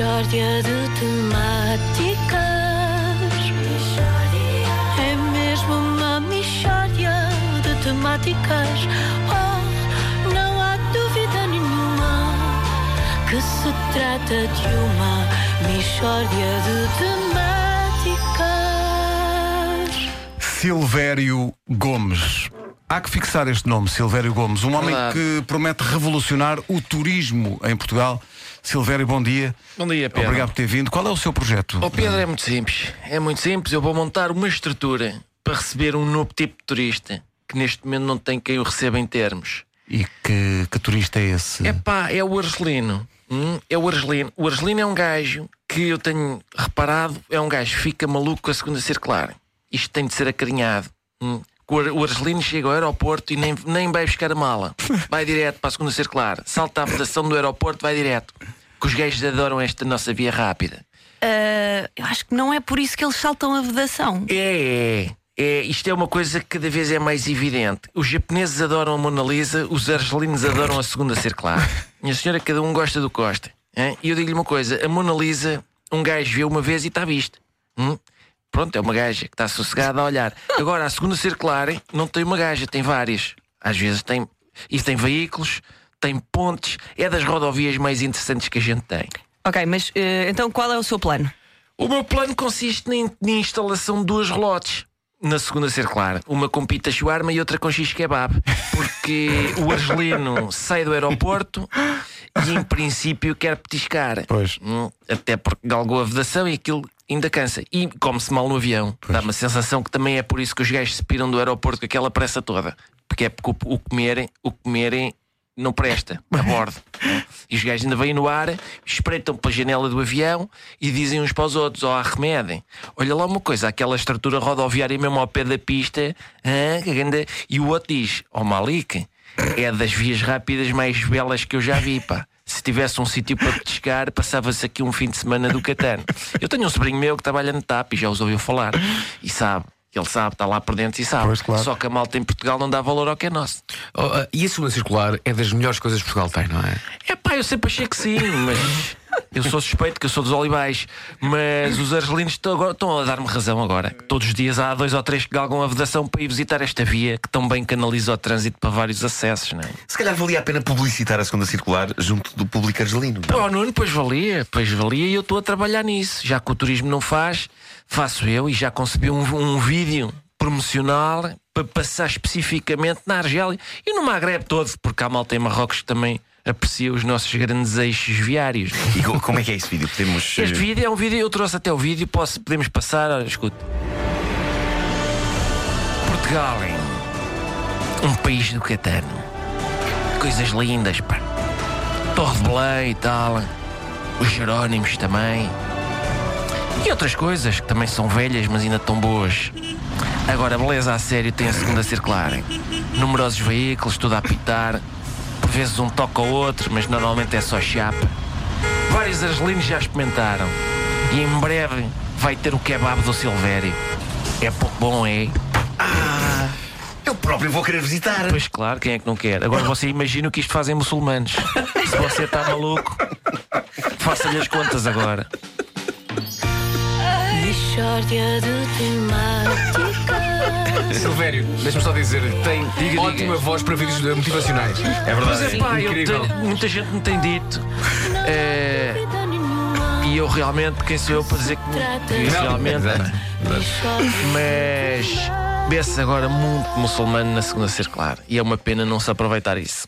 Mishória de temáticas. É mesmo uma mishória de temáticas. Oh, não há dúvida nenhuma que se trata de uma mishória de temáticas. Silvério Gomes. Há que fixar este nome, Silvério Gomes, um homem Verdade. que promete revolucionar o turismo em Portugal. Silvério, bom dia. Bom dia, Pedro. Obrigado por ter vindo. Qual é o seu projeto? O Pedro é muito simples. É muito simples. Eu vou montar uma estrutura para receber um novo tipo de turista que neste momento não tem quem o receba em termos. E que, que turista é esse? É pá, é o Argelino. Hum, é o Argelino. O Argelino é um gajo que eu tenho reparado, é um gajo que fica maluco com a segunda circular. Isto tem de ser acarinhado. Hum. O Ar- O Argelino chega ao aeroporto e nem, nem vai buscar a mala. Vai direto para a segunda circular. Salta a vedação do aeroporto, vai direto. Que os gajos adoram esta nossa via rápida. Ah, eu acho que não é por isso que eles saltam a vedação. É, é, é. Isto é uma coisa que cada vez é mais evidente. Os japoneses adoram a Mona Lisa, os argelinos adoram a segunda circular. Minha senhora, cada um gosta do que gosta. hein? E eu digo-lhe uma coisa: a Mona Lisa, um gajo vê uma vez e está vista. Hum? Pronto, é uma gaja que está sossegada a olhar. Agora, a segunda circular não tem uma gaja, tem várias. Às vezes tem. E tem veículos, tem pontes, é das rodovias mais interessantes que a gente tem. Ok, mas eh, então qual é o seu plano? O meu plano consiste na, in- na instalação de duas relotes na segunda circular. Uma com pita shawarma e outra com x kebab. Porque o argelino sai do aeroporto e, em princípio, quer petiscar. Pois. Hum, Até porque galgou a vedação e aquilo ainda cansa. E come-se mal no avião. Dá uma sensação que também é por isso que os gajos se piram do aeroporto com aquela pressa toda. Porque é porque o, o comerem, o comerem não presta a bordo. E os gajos ainda vêm no ar, espreitam pela janela do avião e dizem uns para os outros: Ó, arremedem. Olha lá uma coisa, aquela estrutura rodoviária mesmo ao pé da pista. grande-" E o outro diz: Ó, Malik, é das vias rápidas mais belas que eu já vi, pá. Se tivesse um sítio para petiscar, passava-se aqui um fim de semana do Catano. Eu tenho um sobrinho meu que trabalha no TAP e já os ouviu falar. E sabe. Ele sabe, está lá por dentro e sabe. Pois, claro. Só que a malta em Portugal não dá valor ao que é nosso. Oh, ah, e a segunda circular é das melhores coisas que Portugal tem, não é? É pá, eu sempre achei que sim, mas eu sou suspeito que eu sou dos olivais. Mas os argelinos estão, a dar-me razão agora. Todos os dias há dois ou três que galgam a vedação para ir visitar esta via que tão bem canaliza o trânsito para vários acessos, não é? Se calhar valia a pena publicitar a segunda circular junto do público argelino. não? Pô, Nuno, pois valia, pois valia e eu estou a trabalhar nisso. Já que o turismo não faz, faço eu e já concebi um, um vídeo promocional para passar especificamente na Argélia e no Magreb todo, porque há malta em Marrocos que também aprecia os nossos grandes eixos viários. E co- como é que é esse vídeo? Podemos. Este eh, vídeo é um vídeo, eu trouxe até o vídeo, posso, podemos passar, olha, escute. Portugal, hein? um país do Catano. Coisas lindas, pá. Torre de Belém e tal. Os Jerónimos também. E outras coisas que também são velhas, mas ainda tão boas. Agora, beleza a sério tem a segunda circular. Numerosos veículos, tudo a apitar. Por vezes um toca ao outro, mas normalmente é só chapa. Vários argelinos já experimentaram. E em breve vai ter o kebab do Silvério. É pouco bom, é? Eu próprio vou querer visitar. Pois claro, quem é que não quer? Agora você imagina o que isto fazem muçulmanos. Se você está maluco, faça-lhe as contas agora. Mishória de temáticas. Silvério, deixa-me só dizer, tem Diga, ótima diga. voz para vídeos motivacionais. É Mas verdade. é pá, eu Incrível. tenho- muita gente me tem dito. é, e eu realmente, quem sou eu para dizer que, que Não, realmente. exato. Mas vê-se agora muito muçulmano na segunda circular. E é uma pena não se aproveitar isso.